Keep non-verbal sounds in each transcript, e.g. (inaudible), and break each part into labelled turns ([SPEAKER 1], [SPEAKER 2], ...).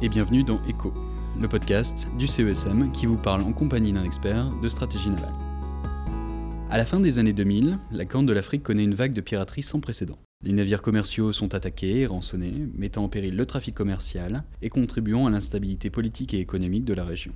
[SPEAKER 1] et bienvenue dans ECHO, le podcast du CESM qui vous parle en compagnie d'un expert de stratégie navale. À la fin des années 2000, la Corne de l'Afrique connaît une vague de piraterie sans précédent. Les navires commerciaux sont attaqués et rançonnés, mettant en péril le trafic commercial et contribuant à l'instabilité politique et économique de la région.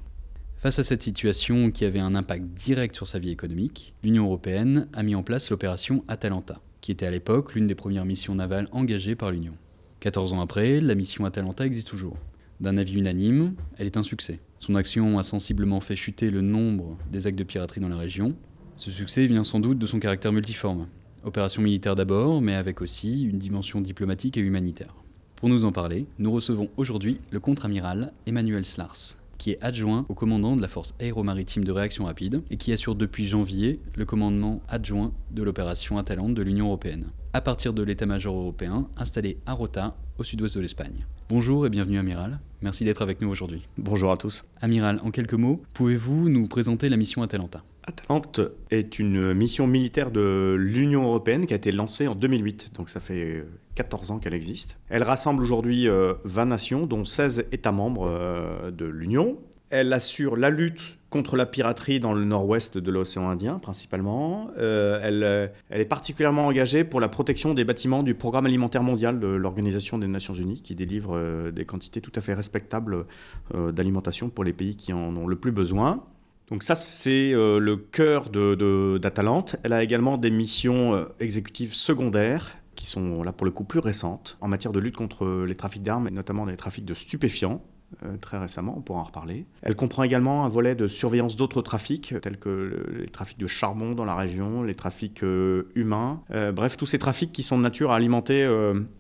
[SPEAKER 1] Face à cette situation qui avait un impact direct sur sa vie économique, l'Union européenne a mis en place l'opération Atalanta, qui était à l'époque l'une des premières missions navales engagées par l'Union. 14 ans après, la mission Atalanta existe toujours. D'un avis unanime, elle est un succès. Son action a sensiblement fait chuter le nombre des actes de piraterie dans la région. Ce succès vient sans doute de son caractère multiforme. Opération militaire d'abord, mais avec aussi une dimension diplomatique et humanitaire. Pour nous en parler, nous recevons aujourd'hui le contre-amiral Emmanuel Slars, qui est adjoint au commandant de la force aéromaritime de réaction rapide et qui assure depuis janvier le commandement adjoint de l'opération Atalante de l'Union européenne à partir de l'état-major européen installé à Rota, au sud-ouest de l'Espagne. Bonjour et bienvenue Amiral, merci d'être avec nous aujourd'hui.
[SPEAKER 2] Bonjour à tous.
[SPEAKER 1] Amiral, en quelques mots, pouvez-vous nous présenter la mission Atalanta?
[SPEAKER 2] Atalante est une mission militaire de l'Union européenne qui a été lancée en 2008, donc ça fait 14 ans qu'elle existe. Elle rassemble aujourd'hui 20 euh, nations, dont 16 États membres euh, de l'Union. Elle assure la lutte contre la piraterie dans le nord-ouest de l'océan Indien principalement. Euh, elle, euh, elle, est particulièrement engagée pour la protection des bâtiments du Programme alimentaire mondial de l'Organisation des Nations Unies qui délivre euh, des quantités tout à fait respectables d'alimentation pour les pays qui en ont le plus besoin. Donc ça, c'est le cœur d'Atalante. Elle a également des missions exécutives secondaires qui sont là pour le coup plus récentes en matière de lutte contre les trafics d'armes et notamment les trafics de stupéfiants. Euh, très récemment, on pourra en reparler. Elle comprend également un volet de surveillance d'autres trafics, tels que les trafics de charbon dans la région, les trafics euh, humains, euh, bref, tous ces trafics qui sont de nature à alimenter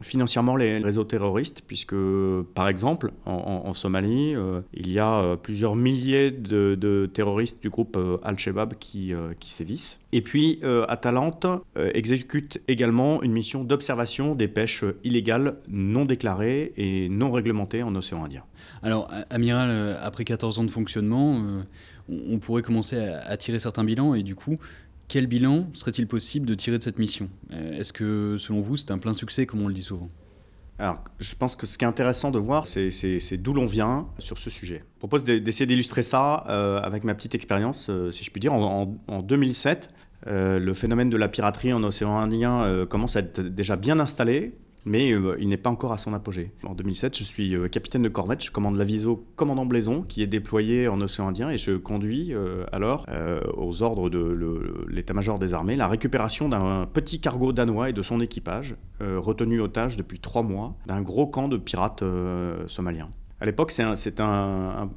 [SPEAKER 2] financièrement les réseaux terroristes, puisque, par exemple, en, Somalie, il y a plusieurs milliers de, terroristes du groupe Al-Shabaab qui, qui sévissent. Et puis, Atalante exécute également une mission d'observation des pêches illégales non déclarées et non réglementées en océan Indien.
[SPEAKER 1] Alors, Amiral, euh, après 14 ans de fonctionnement, euh, on pourrait commencer à tirer certains bilans et du coup, quel bilan serait-il possible de tirer de cette mission? Euh, Est-ce que, selon vous, c'est un plein succès, comme on le dit souvent?
[SPEAKER 2] Alors, je pense que ce qui est intéressant de voir, c'est d'où l'on vient sur ce sujet. Je propose d'essayer d'illustrer ça avec ma petite expérience, si je puis dire. En, en 2007, le phénomène de la piraterie en océan Indien commence à être déjà bien installé mais euh, il n'est pas encore à son apogée. En 2007, je suis euh, capitaine de corvette, je commande l'aviso commandant Blaison, qui est déployé en océan Indien, et je conduis euh, alors, aux ordres de l'état-major des armées, la récupération d'un petit cargo danois et de son équipage, retenu otage depuis trois mois, d'un gros camp de pirates somaliens. À l'époque, c'est un,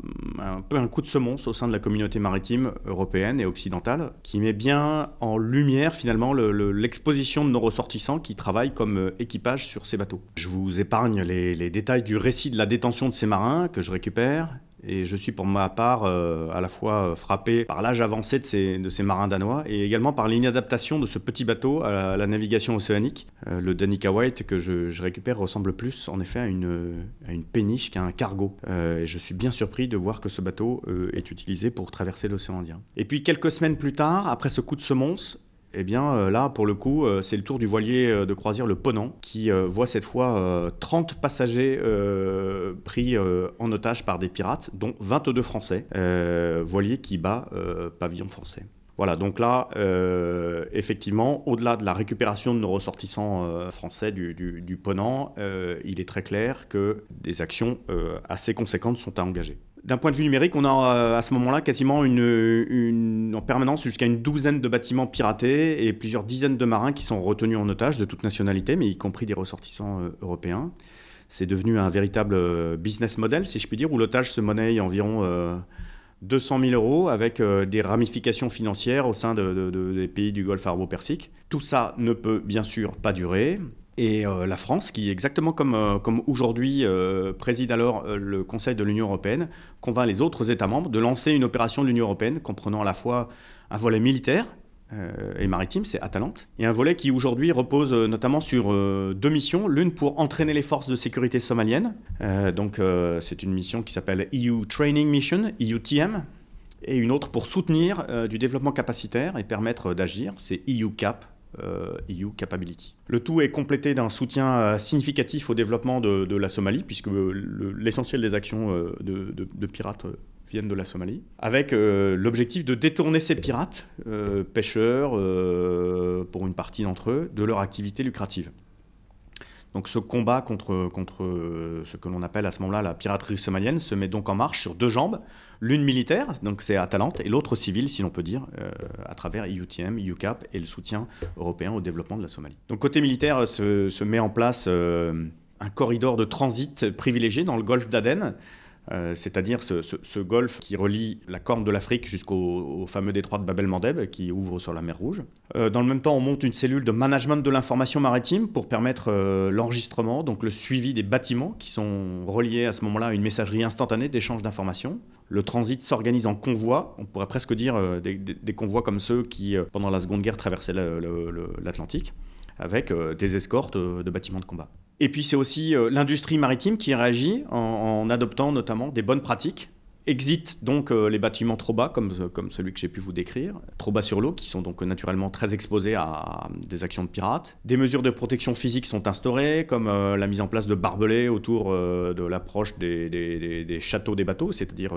[SPEAKER 2] coup de semonce au sein de la communauté maritime européenne et occidentale qui met bien en lumière finalement l'exposition de nos ressortissants qui travaillent comme euh, équipage sur ces bateaux. Je vous épargne les détails du récit de la détention de ces marins que je récupère et je suis pour ma part euh, à la fois euh, frappé par l'âge avancé de ces, marins danois et également par l'inadaptation de ce petit bateau à la, navigation océanique. Euh, le Danica White que je, récupère ressemble plus en effet à une, à une péniche qu'à un cargo. et je suis bien surpris de voir que ce bateau est utilisé pour traverser l'océan Indien. Et puis quelques semaines plus tard, après ce coup de semonce, eh bien euh, là, pour le coup, euh, c'est le tour du voilier euh, de croisière le Ponant qui voit cette fois 30 passagers pris en otage par des pirates, dont 22 Français. voilier qui bat pavillon français. Voilà, donc là, effectivement, au-delà de la récupération de nos ressortissants français du, du Ponant, il est très clair que des actions assez conséquentes sont à engager. D'un point de vue numérique, on a euh, à ce moment-là quasiment une, en permanence jusqu'à une douzaine de bâtiments piratés et plusieurs dizaines de marins qui sont retenus en otage de toute nationalité, mais y compris des ressortissants euh, européens. C'est devenu un véritable euh, business model, si je puis dire, où l'otage se monnaie environ 200 000 euros avec des ramifications financières au sein des pays du Golfe arabo-persique. Tout ça ne peut bien sûr pas durer. Et euh, la France, qui exactement comme, euh, aujourd'hui euh, préside alors le Conseil de l'Union européenne, convainc les autres États membres de lancer une opération de l'Union européenne comprenant à la fois un volet militaire et maritime, c'est Atalante, et un volet qui aujourd'hui repose notamment sur deux missions, l'une pour entraîner les forces de sécurité somaliennes, donc c'est une mission qui s'appelle EU Training Mission, EUTM, et une autre pour soutenir du développement capacitaire et permettre d'agir, c'est EU CAP, EU Capability. Le tout est complété d'un soutien significatif au développement de, la Somalie, puisque l'essentiel des actions de, de pirates viennent de la Somalie, avec l'objectif de détourner ces pirates, pêcheurs, pour une partie d'entre eux, de leur activité lucrative. Donc ce combat contre, contre ce que l'on appelle à ce moment-là la piraterie somalienne se met donc en marche sur deux jambes, l'une militaire, donc c'est Atalante, et l'autre civile, si l'on peut dire, euh, à travers EUTM, EUCAP et le soutien européen au développement de la Somalie. Donc côté militaire se, se met en place euh, un corridor de transit privilégié dans le golfe d'Aden, euh, c'est-à-dire ce, golfe qui relie la corne de l'Afrique jusqu'au fameux détroit de Bab el-Mandeb qui ouvre sur la mer Rouge. Euh, dans le même temps, on monte une cellule de management de l'information maritime pour permettre euh, l'enregistrement, donc le suivi des bâtiments qui sont reliés à ce moment-là à une messagerie instantanée d'échange d'informations. Le transit s'organise en convois, on pourrait presque dire des, convois comme ceux qui, pendant la Seconde Guerre, traversaient l'Atlantique, avec des escortes de bâtiments de combat. Et puis c'est aussi euh, l'industrie maritime qui réagit en, adoptant notamment des bonnes pratiques. Exit donc euh, les bâtiments trop bas, comme, euh, comme celui que j'ai pu vous décrire, trop bas sur l'eau, qui sont donc naturellement très exposés à, des actions de pirates. Des mesures de protection physique sont instaurées, comme la mise en place de barbelés autour de l'approche des, châteaux des bateaux, c'est-à-dire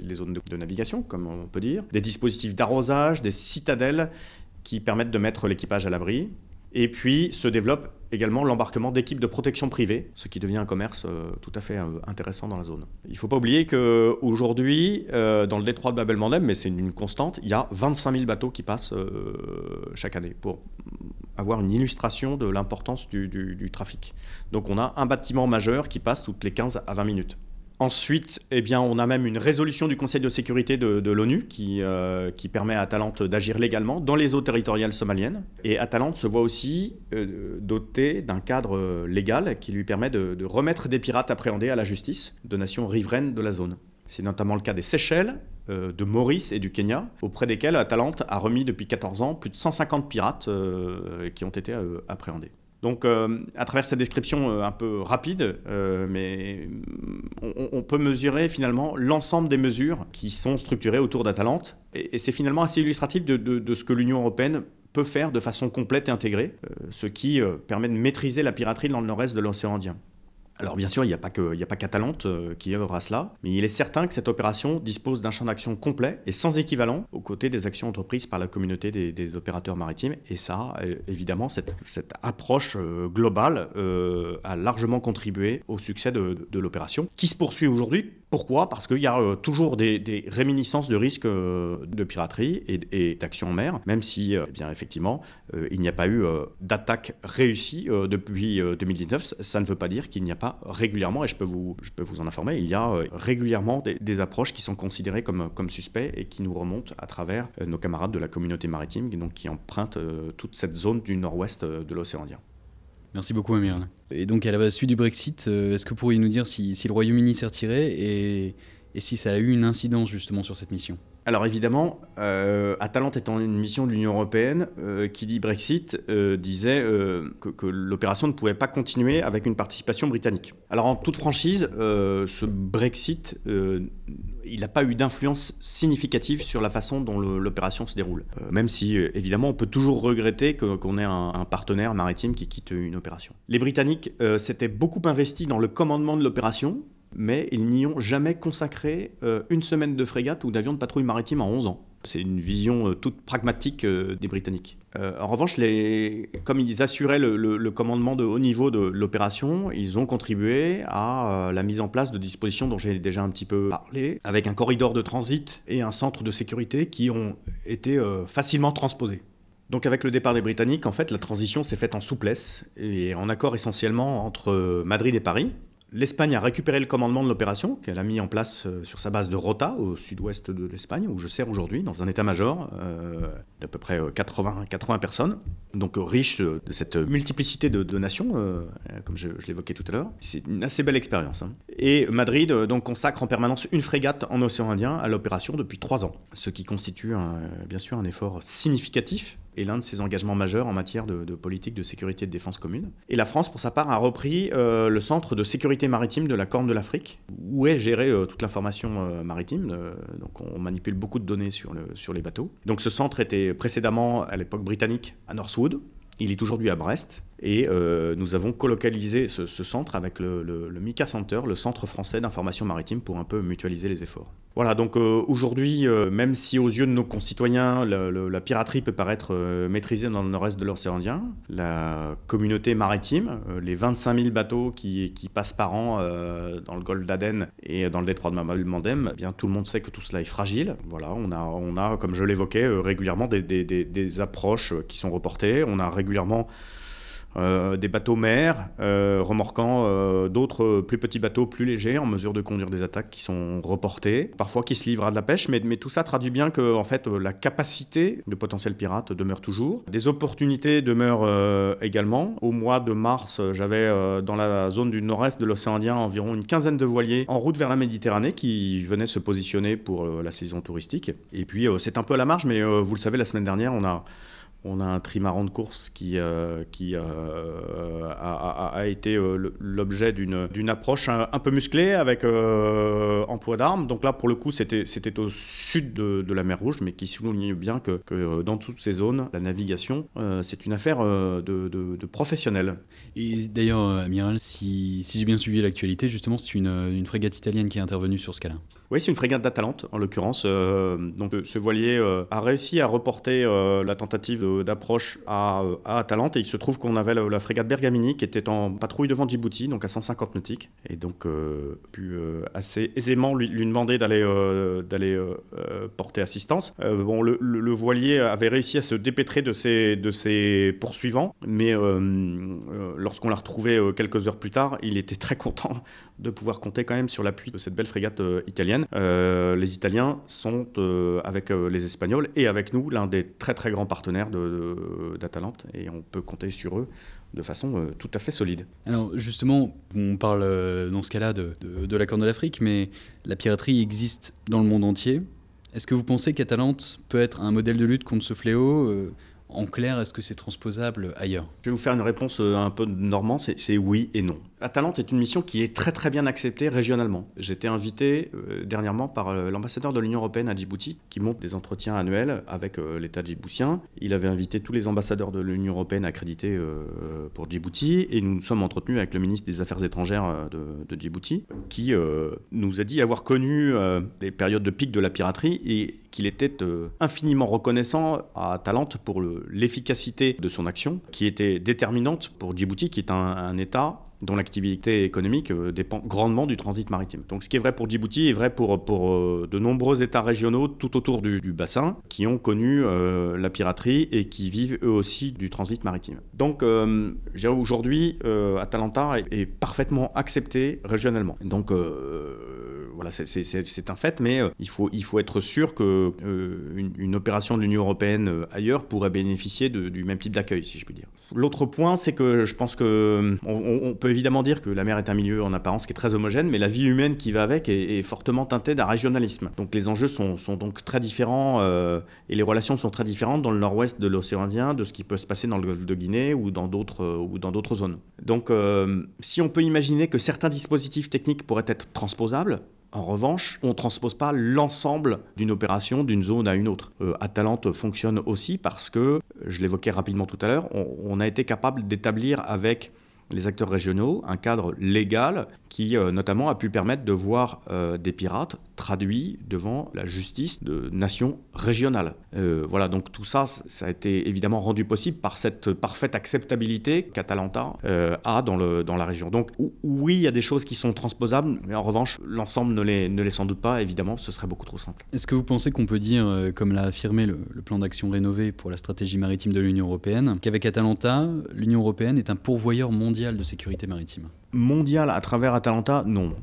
[SPEAKER 2] les zones de navigation, comme on peut dire. Des dispositifs d'arrosage, des citadelles qui permettent de mettre l'équipage à l'abri. Et puis se développe également l'embarquement d'équipes de protection privée, ce qui devient un commerce euh, tout à fait euh, intéressant dans la zone. Il ne faut pas oublier qu'aujourd'hui, euh, dans le détroit de Babel-Mandeb, mais c'est une, constante, il y a 25 000 bateaux qui passent chaque année pour avoir une illustration de l'importance du trafic. Donc on a un bâtiment majeur qui passe toutes les 15 à 20 minutes. Ensuite, eh on a même une résolution du Conseil de sécurité de, l'ONU qui, euh, qui, permet à Atalante d'agir légalement dans les eaux territoriales somaliennes. Et Atalante se voit aussi euh, doté d'un cadre légal qui lui permet de, remettre des pirates appréhendés à la justice de nations riveraines de la zone. C'est notamment le cas des Seychelles, euh, de Maurice et du Kenya, auprès desquels Atalante a remis depuis 14 ans plus de 150 pirates qui ont été appréhendés. Donc, euh, à travers cette description euh, un peu rapide, euh, mais on, peut mesurer finalement l'ensemble des mesures qui sont structurées autour d'Atalante. Et, c'est finalement assez illustratif de, ce que l'Union européenne peut faire de façon complète et intégrée, ce qui permet de maîtriser la piraterie dans le nord-est de l'océan Indien. Alors bien sûr, il n'y a pas qu'Atalante euh, qui œuvre à cela, mais il est certain que cette opération dispose d'un champ d'action complet et sans équivalent aux côtés des actions entreprises par la communauté des, opérateurs maritimes. Et ça, euh, évidemment, cette, approche euh, globale a largement contribué au succès de, l'opération, qui se poursuit aujourd'hui. Pourquoi? Parce qu'il y a toujours des, réminiscences de risques de piraterie et, d'action en mer, même si, eh bien effectivement, il n'y a pas eu d'attaque réussie depuis 2019. Ça ne veut pas dire qu'il n'y a pas régulièrement, et je peux vous, en informer, il y a euh, régulièrement des, approches qui sont considérées comme, comme suspects et qui nous remontent à travers euh, nos camarades de la communauté maritime donc, qui empruntent euh, toute cette zone du nord-ouest de l'océan Indien.
[SPEAKER 1] Merci beaucoup, Amir. Et donc, à la suite du Brexit, est-ce que vous pourriez nous dire si, si le Royaume-Uni s'est retiré et, et si ça a eu une incidence justement sur cette mission?
[SPEAKER 2] Alors évidemment, euh, Atalante étant une mission de l'Union européenne, euh, qui dit Brexit euh, disait que, l'opération ne pouvait pas continuer avec une participation britannique. Alors en toute franchise, ce Brexit, il n'a pas eu d'influence significative sur la façon dont l'opération se déroule. même si évidemment on peut toujours regretter qu'on ait un, un, partenaire maritime qui quitte une opération. Les Britanniques s'étaient beaucoup investis dans le commandement de l'opération, mais ils n'y ont jamais consacré euh, une semaine de frégate ou d'avion de patrouille maritime en 11 ans. C'est une vision euh, toute pragmatique euh, des Britanniques. en revanche, comme ils assuraient le, commandement de haut niveau de l'opération, ils ont contribué à la mise en place de dispositions dont j'ai déjà un petit peu parlé, avec un corridor de transit et un centre de sécurité qui ont été facilement transposés. Donc avec le départ des Britanniques, en fait, la transition s'est faite en souplesse et en accord essentiellement entre Madrid et Paris, L'Espagne a récupéré le commandement de l'opération qu'elle a mis en place euh, sur sa base de Rota, au sud-ouest de l'Espagne, où je sers aujourd'hui, dans un état-major euh, d'à peu près 80, euh, 80 personnes, donc riche de cette multiplicité de, nations, comme je, l'évoquais tout à l'heure. C'est une assez belle expérience. Hein. Et Madrid donc, consacre en permanence une frégate en océan Indien à l'opération depuis trois ans, ce qui constitue bien sûr un effort significatif est l'un de ses engagements majeurs en matière de, politique de sécurité et de défense commune. Et la France, pour sa part, a repris euh, le centre de sécurité maritime de la Corne de l'Afrique, où est gérée euh, toute l'information maritime. donc on manipule beaucoup de données sur, le, sur les bateaux. Donc ce centre était précédemment, à l'époque britannique, à Northwood. Il est aujourd'hui à Brest. Et euh, nous avons colocalisé ce, centre avec le, MICA Center, le Centre français d'information maritime, pour un peu mutualiser les efforts. Voilà, donc euh, aujourd'hui, euh, même si aux yeux de nos concitoyens, la piraterie peut paraître maîtrisée dans le nord-est de l'océan Indien, la communauté maritime, les 25 000 bateaux qui, passent par an dans le golfe d'Aden et dans le détroit de Mandem, eh bien tout le monde sait que tout cela est fragile. Voilà, on a, on a comme je l'évoquais, régulièrement des approches qui sont reportées. On a régulièrement euh, des bateaux mers euh, remorquant euh, d'autres plus petits bateaux plus légers en mesure de conduire des attaques qui sont reportées, parfois qui se livrent à de la pêche, mais, mais tout ça traduit bien que en fait, la capacité de potentiel pirate demeure toujours. Des opportunités demeurent également. Au mois de mars, j'avais dans la zone du nord-est de l'océan Indien environ une quinzaine de voiliers en route vers la Méditerranée qui venaient se positionner pour la saison touristique. Et puis c'est un peu à la marge, mais vous le savez, la semaine dernière, on a on a un trimaran de course qui, euh, euh, a, été euh, l'objet d'une approche un, peu musclée avec emploi d'armes. Donc là, pour le coup, c'était au sud de, la mer Rouge, mais qui souligne bien que, dans toutes ces zones, la navigation, c'est une affaire de, professionnels.
[SPEAKER 1] Et d'ailleurs, Amiral, si, j'ai bien suivi l'actualité, justement, c'est une, une frégate italienne qui est intervenue sur ce cas-là.
[SPEAKER 2] Oui, c'est une frégate d'Atalante, en l'occurrence. Euh, donc, ce voilier euh, a réussi à reporter euh, la tentative d'approche à, Atalante. Et il se trouve qu'on avait la, frégate Bergamini qui était en patrouille devant Djibouti, donc à 150 nautiques. Et donc, pu assez aisément lui, demander d'aller d'aller porter assistance. bon, le, voilier avait réussi à se dépêtrer de ses, de ses poursuivants. Mais lorsqu'on l'a retrouvé quelques heures plus tard, il était très content de pouvoir compter quand même sur l'appui de cette belle frégate italienne euh, les Italiens sont, euh, avec euh, les Espagnols et avec nous, l'un des très très grands partenaires d'Atalante et on peut compter sur eux de façon tout à fait solide.
[SPEAKER 1] Alors justement, on parle dans ce cas-là de, de, la Corne de l'Afrique, mais la piraterie existe dans le monde entier. Est-ce que vous pensez qu'Atalante peut être un modèle de lutte contre ce fléau en clair, est-ce que c'est transposable ailleurs?
[SPEAKER 2] Je vais vous faire une réponse un peu normand, c'est oui et non. Atalante est une mission qui est très très bien acceptée régionalement. J'étais invité euh, dernièrement par euh, l'ambassadeur de l'Union européenne à Djibouti, qui monte des entretiens annuels avec euh, l'État djiboutien. Il avait invité tous les ambassadeurs de l'Union européenne accrédités pour Djibouti, et nous nous sommes entretenus avec le ministre des Affaires étrangères de, Djibouti, qui nous a dit avoir connu les périodes de pic de la piraterie et qu'il était infiniment reconnaissant à Atalante pour l'efficacité de son action, qui était déterminante pour Djibouti, qui est un État dont l'activité économique euh, dépend grandement du transit maritime. Donc ce qui est vrai pour Djibouti est vrai pour, pour euh, de nombreux États régionaux tout autour du, bassin qui ont connu euh, la piraterie et qui vivent eux aussi du transit maritime. Donc aujourd'hui, Atalanta est, parfaitement accepté régionalement. Donc voilà, c'est un fait, mais il, faut, il faut être sûr qu'une une opération de l'Union européenne ailleurs pourrait bénéficier du même type d'accueil, si je puis dire. L'autre point, c'est que je pense que on, peut évidemment dire que la mer est un milieu en apparence qui est très homogène, mais la vie humaine qui va avec est, fortement teintée d'un régionalisme. Donc les enjeux sont, donc très différents euh, et les relations sont très différentes dans le nord-ouest de l'océan Indien de ce qui peut se passer dans le golfe de Guinée ou dans d'autres euh, ou dans d'autres zones. Donc euh, si on peut imaginer que certains dispositifs techniques pourraient être transposables, en revanche, on ne transpose pas l'ensemble d'une opération d'une zone à une autre. Euh, Atalante fonctionne aussi parce que, je l'évoquais rapidement tout à l'heure, on, a été capable d'établir avec les acteurs régionaux un cadre légal qui euh, notamment a pu permettre de voir euh, des pirates traduits devant la justice de nations régionales. Euh, voilà, donc tout ça, ça a été évidemment rendu possible par cette parfaite acceptabilité qu'Atalanta a dans, le, dans la région. Donc oui, il y a des choses qui sont transposables, mais en revanche, l'ensemble ne l'est, ne sans doute pas, évidemment, ce serait beaucoup trop simple.
[SPEAKER 1] Est-ce que vous pensez qu'on peut dire, comme l'a affirmé le, le plan d'action rénové pour la stratégie maritime de l'Union européenne, qu'avec Atalanta, l'Union européenne est un pourvoyeur mondial de sécurité maritime.
[SPEAKER 2] Mondial à travers Atalanta, non,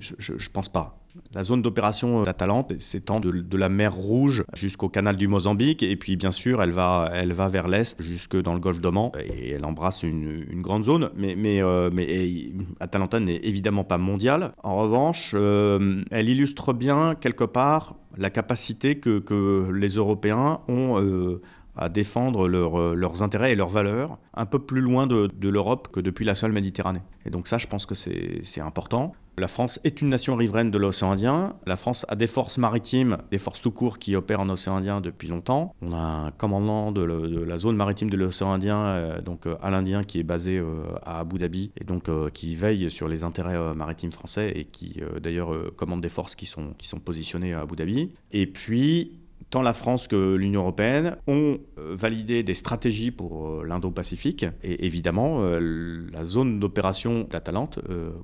[SPEAKER 2] je, ne pense pas. La zone d'opération d'Atalante s'étend de, la mer Rouge jusqu'au canal du Mozambique. Et puis bien sûr elle va, elle va vers l'est jusque dans le golfe d'Oman. Et elle embrasse une, grande zone. Mais, mais, euh, mais Atalanta n'est évidemment pas mondiale. En revanche, euh, elle illustre bien quelque part la capacité que, les Européens ont euh, à défendre leurs intérêts et leurs valeurs un peu plus loin de, l'Europe que depuis la seule Méditerranée. Et donc ça, je pense que c'est important. La France est une nation riveraine de l'océan Indien. La France a des forces maritimes, des forces tout court qui opèrent en océan Indien depuis longtemps. On a un commandant de, la zone maritime de l'océan Indien, euh, donc à euh, l'Indien, qui est basé euh, à Abu Dhabi et donc qui veille sur les intérêts maritimes français et qui d'ailleurs commande des forces qui sont, qui sont positionnées à Abu Dhabi. Et puis tant la France que l'Union européenne ont euh, validé des stratégies pour euh, l'Indo-Pacifique. Et évidemment, euh, la zone d'opération d'Atalante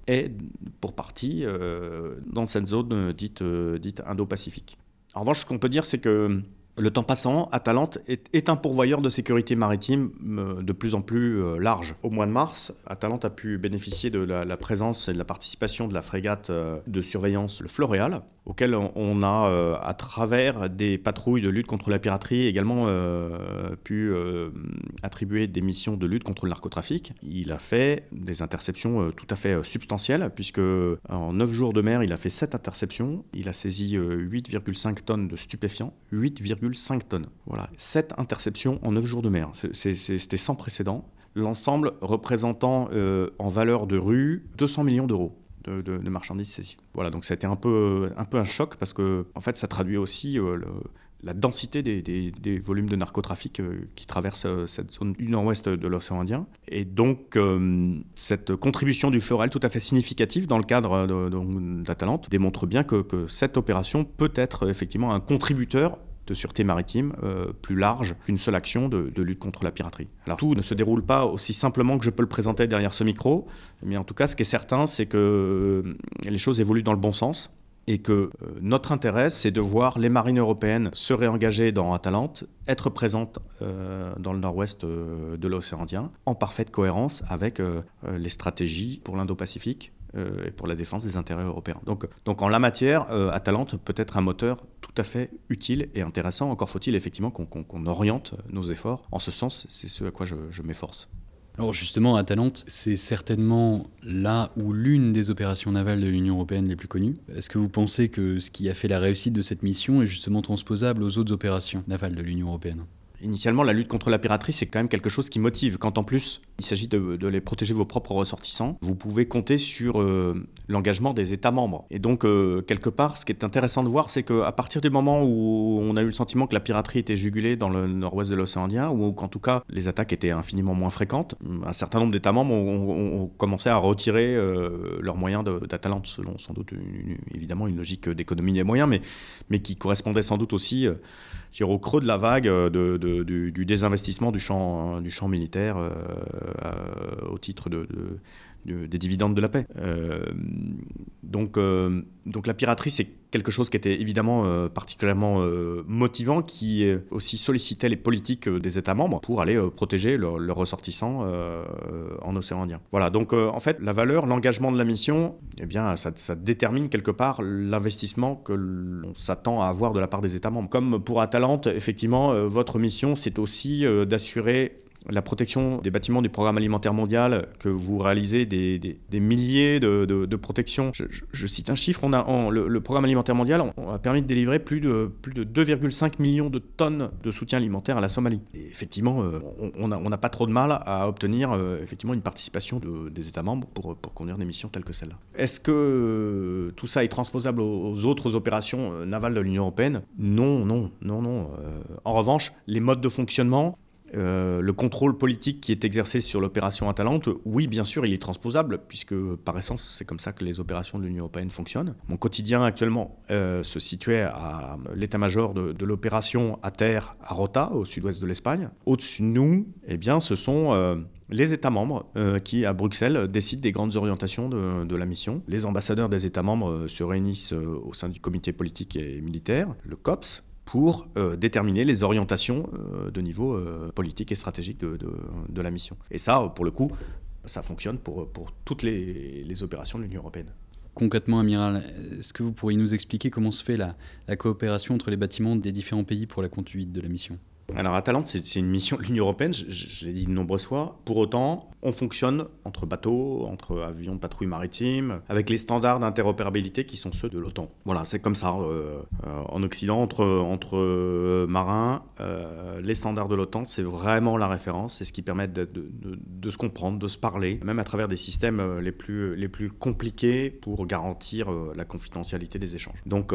[SPEAKER 2] est pour partie dans cette zone dite, dite Indo-Pacifique. En revanche, ce qu'on peut dire, c'est que le temps passant, Atalante est, un pourvoyeur de sécurité maritime de plus en plus large. Au mois de mars, Atalante a pu bénéficier de la, présence et de la participation de la frégate de surveillance le Floréal, auquel on a, à travers des patrouilles de lutte contre la piraterie, également pu attribuer des missions de lutte contre le narcotrafic. Il a fait des interceptions tout à fait substantielles, puisque en 9 jours de mer, il a fait 7 interceptions. Il a saisi 8,5 tonnes de stupéfiants, 8,5 5 tonnes. Voilà, 7 interceptions en 9 jours de mer. C'était sans précédent. L'ensemble représentant euh, en valeur de rue 200 millions d'euros. De, marchandises saisies. Voilà, donc ça a été un peu, un choc parce que, en fait, ça traduit aussi euh, la densité des, volumes de narcotrafic euh, qui traversent cette zone du nord-ouest de l'océan Indien. Et donc, cette contribution du Florel, tout à fait significative dans le cadre d'Atalante, démontre bien que, cette opération peut être effectivement un contributeur de sûreté maritime euh, plus large qu'une seule action de, lutte contre la piraterie. Alors tout ne se déroule pas aussi simplement que je peux le présenter derrière ce micro, mais en tout cas ce qui est certain c'est que euh, les choses évoluent dans le bon sens et que euh, notre intérêt, c'est de voir les marines européennes se réengager dans Atalante, être présentes dans le nord-ouest de l'océan Indien, en parfaite cohérence avec les stratégies pour l'Indo-Pacifique et pour la défense des intérêts européens. Donc, donc en la matière, Atalante peut être un moteur tout à fait utile et intéressant. Encore faut-il effectivement qu'on oriente nos efforts. En ce sens, c'est ce à quoi je, je m'efforce.
[SPEAKER 1] Alors justement, Atalante, c'est certainement là où l'une des opérations navales de l'Union européenne les plus connues. Est-ce que vous pensez que ce qui a fait la réussite de cette mission est justement transposable aux autres opérations navales de l'Union européenne?
[SPEAKER 2] Initialement, la lutte contre la piraterie, c'est quand même quelque chose qui motive. Quand en plus, il s'agit de, les protéger vos propres ressortissants, vous pouvez compter sur euh, l'engagement des États membres. Et donc, euh, quelque part, ce qui est intéressant de voir, c'est qu'à partir du moment où on a eu le sentiment que la piraterie était jugulée dans le nord-ouest de l'océan Indien, ou qu'en tout cas, les attaques étaient infiniment moins fréquentes, un certain nombre d'États membres ont, commencé à retirer euh, leurs moyens d'Atalante, selon sans doute, évidemment, une logique d'économie des moyens, mais, mais qui correspondait sans doute aussi au creux de la vague de, du, désinvestissement du champ, du champ militaire au titre de, des dividendes de la paix. donc, donc la piraterie, c'est quelque chose qui était évidemment particulièrement motivant, qui aussi sollicitait les politiques des États membres pour aller protéger leurs ressortissants en océan Indien. Voilà, donc en fait, la valeur, l'engagement de la mission, eh bien, ça, ça détermine quelque part l'investissement que l'on s'attend à avoir de la part des États membres. Comme pour Atalante, effectivement, votre mission, c'est aussi d'assurer la protection des bâtiments du programme alimentaire mondial, que vous réalisez des, des, milliers de, de, protections. Je, cite un chiffre, on a, le, programme alimentaire mondial a permis de délivrer plus de, plus de 2,5 millions de tonnes de soutien alimentaire à la Somalie. Et effectivement, euh, on n'a pas trop de mal à obtenir euh, effectivement une participation des États membres pour, pour conduire des missions telles que celle-là. Est-ce que euh, tout ça est transposable aux, autres opérations navales de l'Union européenne? Non, non, non, non. en revanche, les modes de fonctionnement, euh, le contrôle politique qui est exercé sur l'opération Atalante, oui, bien sûr, il est transposable, puisque par essence, c'est comme ça que les opérations de l'Union européenne fonctionnent. Mon quotidien actuellement euh, se situait à l'état-major de, l'opération à terre à Rota, au sud-ouest de l'Espagne. Au-dessus de nous, eh bien, ce sont euh, les États membres qui, à Bruxelles, décident des grandes orientations de, de, la mission. Les ambassadeurs des États membres se réunissent au sein du comité politique et militaire, le COPS, pour euh, déterminer les orientations euh, de niveau euh, politique et stratégique de, de, la mission. Et ça, pour le coup, ça fonctionne pour, pour toutes les, les opérations de l'Union européenne.
[SPEAKER 1] Concrètement, Amiral, est-ce que vous pourriez nous expliquer comment se fait la, la, coopération entre les bâtiments des différents pays pour la conduite de la mission?
[SPEAKER 2] Alors Atalante, c'est une mission de (laughs) l'Union européenne, je, l'ai dit de nombreuses fois. Pour autant, on fonctionne entre bateaux, entre avions de patrouille maritime, avec les standards d'interopérabilité qui sont ceux de l'OTAN. Voilà, c'est comme ça. Euh, euh, en Occident, entre, euh, marins, les standards de l'OTAN, c'est vraiment la référence. C'est ce qui permet de, de, de, se comprendre, de se parler, même à travers des systèmes les plus, les plus compliqués pour garantir la confidentialité des échanges. Donc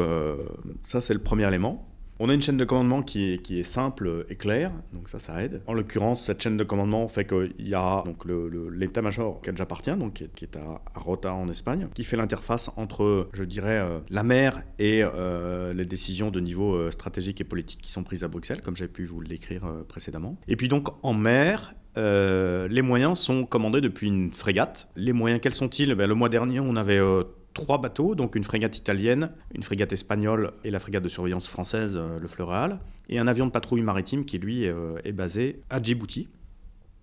[SPEAKER 2] ça, c'est le premier élément. On a une chaîne de commandement qui est, qui est simple et claire, donc ça, ça aide. En l'occurrence, cette chaîne de commandement fait qu'il y a l'état-major auquel j'appartiens, donc qui est, à, Rota en Espagne, qui fait l'interface entre, je dirais, euh, la mer et euh, les décisions de niveau euh, stratégique et politique qui sont prises à Bruxelles, comme j'ai pu vous l'écrire précédemment. Et puis donc en mer, les moyens sont commandés depuis une frégate. Les moyens, quels sont-ils? Ben, Le mois dernier, on avait trois bateaux, donc une frégate italienne, une frégate espagnole et la frégate de surveillance française, euh, le Fleural, et un avion de patrouille maritime qui, lui, euh, est basé à Djibouti.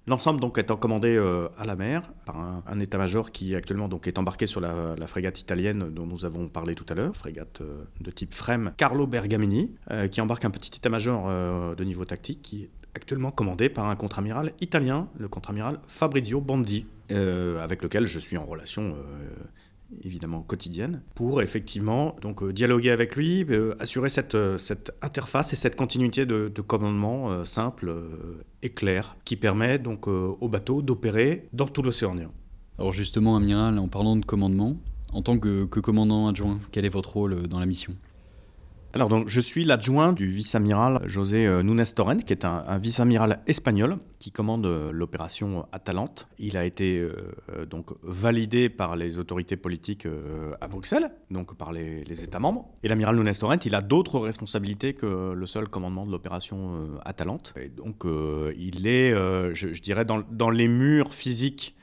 [SPEAKER 2] L'ensemble donc étant commandé euh, à la mer par un, état-major qui actuellement donc est embarqué sur la, frégate italienne dont nous avons parlé tout à l'heure, frégate de type FREM Carlo Bergamini, qui embarque un petit état-major de niveau tactique qui est actuellement commandé par un contre-amiral italien, le contre-amiral Fabrizio Bondi, avec lequel je suis en relation évidemment quotidienne, pour effectivement donc euh, dialoguer avec lui, euh, assurer cette, euh, cette interface et cette continuité de, commandement simple et clair, qui permet donc au bateau d'opérer dans tout l'océan Indien.
[SPEAKER 1] Alors justement, amiral, en parlant de commandement, en tant que commandant adjoint, quel est votre rôle dans la mission?
[SPEAKER 2] Alors donc, je suis l'adjoint du vice-amiral José euh, Nunes Torren, qui est un, vice-amiral espagnol qui commande euh, l'opération Atalante. Il a été euh, donc validé par les autorités politiques à Bruxelles, donc par les, États membres. Et l'amiral Nunes Torrent, il a d'autres responsabilités que le seul commandement de l'opération Atalante. Et donc il est, je, dirais, dans, les murs physiques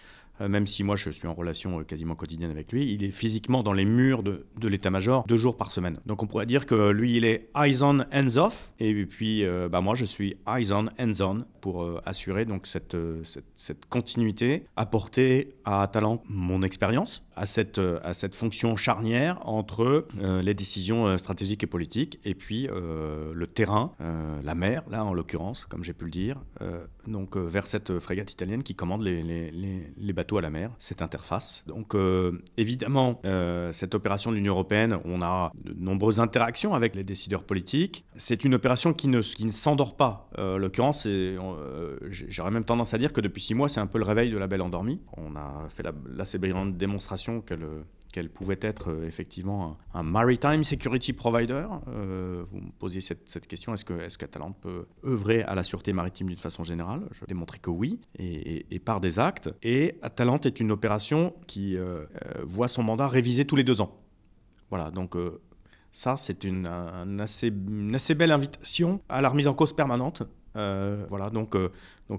[SPEAKER 2] même si moi je suis en relation euh, quasiment quotidienne avec lui, il est physiquement dans les murs de, l'état-major deux jours par semaine. Donc on pourrait dire que lui il est eyes on, hands off, et puis euh, bah, moi je suis eyes on, hands on pour assurer donc cette, cette, continuité, apporter à Talent mon expérience, à cette, à cette fonction charnière entre les décisions stratégiques et politiques, et puis le terrain, la mer, là en l'occurrence, comme j'ai pu le dire, donc vers cette frégate italienne qui commande les, bateaux à la mer, cette interface. Donc euh, évidemment, euh, cette opération de l'Union européenne, on a de nombreuses interactions avec les décideurs politiques. C'est une opération qui ne, s'endort pas. Euh, l'occurrence, j'aurais même tendance à dire que depuis six mois, c'est un peu le réveil de la belle endormie. On a fait la, assez brillante démonstration qu'elle pouvait être euh, effectivement un, maritime security provider. Euh, vous me posiez cette, question, est-ce que peut œuvrer à la sûreté maritime d'une façon générale? Je démontrais que oui, et, par des actes. Et Atalante est une opération qui euh, voit son mandat révisé tous les deux ans. Voilà, donc ça c'est une, assez, belle invitation à la remise en cause permanente voilà, donc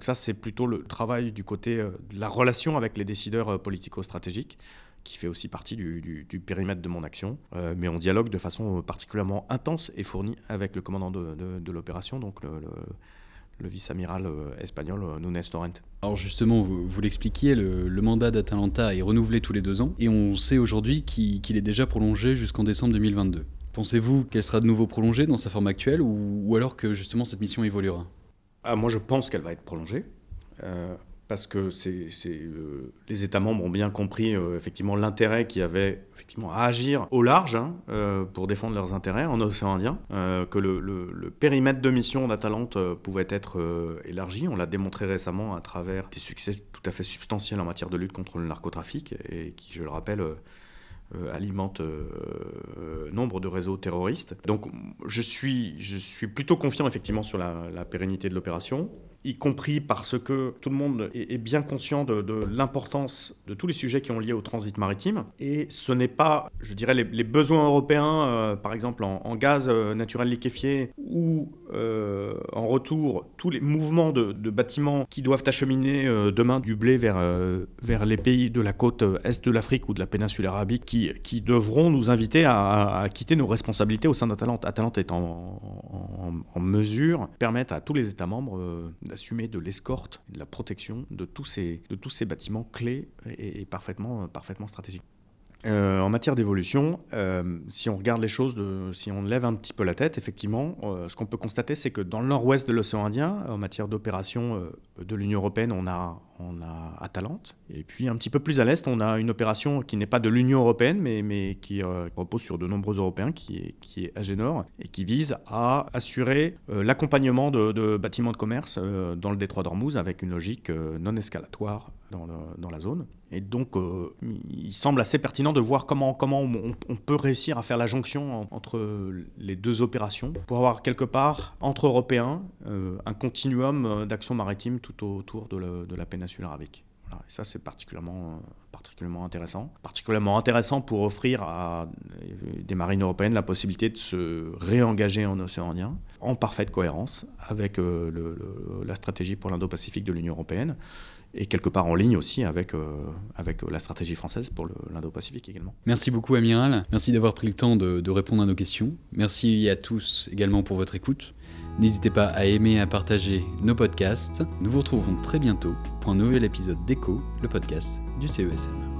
[SPEAKER 2] ça, c'est plutôt le travail du côté de la relation avec les décideurs politico-stratégiques qui fait aussi partie du, périmètre de mon action. Euh, mais on dialogue de façon particulièrement intense et fournie avec le commandant de, l'opération, donc le, vice-amiral euh, espagnol euh, Nunes Torrent.
[SPEAKER 1] Alors justement, vous, l'expliquiez, le, mandat d'Atalanta est renouvelé tous les deux ans et on sait aujourd'hui qu'il est déjà prolongé jusqu'en décembre 2022. Pensez-vous qu'elle sera de nouveau prolongée dans sa forme actuelle ou, alors que justement cette mission évoluera?
[SPEAKER 2] Ah, Moi je pense qu'elle va être prolongée parce que euh, les États membres ont bien compris euh, effectivement l'intérêt qu'il y avait effectivement à agir au large hein, euh, pour défendre leurs intérêts en océan Indien, que le, périmètre de mission d'Atalante pouvait être élargi. On l'a démontré récemment à travers des succès tout à fait substantiels en matière de lutte contre le narcotrafic et qui, je le rappelle, alimente nombre de réseaux terroristes. Donc je suis, je suis plutôt confiant effectivement sur la pérennité de l'opération y compris parce que tout le monde est, bien conscient de, l'importance de tous les sujets qui ont lié au transit maritime. Et ce n'est pas, je dirais, les, besoins européens, euh, par exemple en, gaz euh, naturel liquéfié, ou euh, en retour tous les mouvements de, bâtiments qui doivent acheminer demain du blé vers, vers les pays de la côte est de l'Afrique ou de la péninsule arabique, qui, qui devront nous inviter à, quitter nos responsabilités au sein d'Atalante. Atalante est en, en, mesure, à tous les États membres d'assumer de l'escorte de la protection de tous ces, bâtiments clés et, parfaitement, parfaitement stratégiques. Euh, en matière d'évolution, euh, si on regarde les choses, si on lève un petit peu la tête, effectivement, euh, ce qu'on peut constater, c'est que dans le nord-ouest de l'océan Indien, en matière d'opération de l'Union européenne, on a, on a Atalante. Et puis un petit peu plus à l'est, on a une opération qui n'est pas de l'Union européenne, mais, qui repose sur de nombreux Européens, qui est, qui est Agenor, et qui vise à assurer l'accompagnement de, de, bâtiments de commerce dans le détroit d'Ormuz avec une logique non escalatoire dans, la zone. Et donc, euh, il semble assez pertinent de voir comment, on, peut réussir à faire la jonction entre les deux opérations pour avoir quelque part, entre Européens, euh, un continuum euh, d'action maritime tout autour de, la péninsule arabique. Et ça, c'est particulièrement, particulièrement intéressant. Particulièrement intéressant pour offrir à des marines européennes la possibilité de se réengager en océan Indien en parfaite cohérence avec la stratégie pour l'Indo-Pacifique de l'Union européenne et quelque part en ligne aussi avec, euh, la stratégie française pour l'Indo-Pacifique également.
[SPEAKER 1] Merci beaucoup Amiral, merci d'avoir pris le temps de, répondre à nos questions. Merci à tous également pour votre écoute. N'hésitez pas à aimer et à partager nos podcasts. Nous vous retrouverons très bientôt pour un nouvel épisode d'Echo, le podcast du CESM.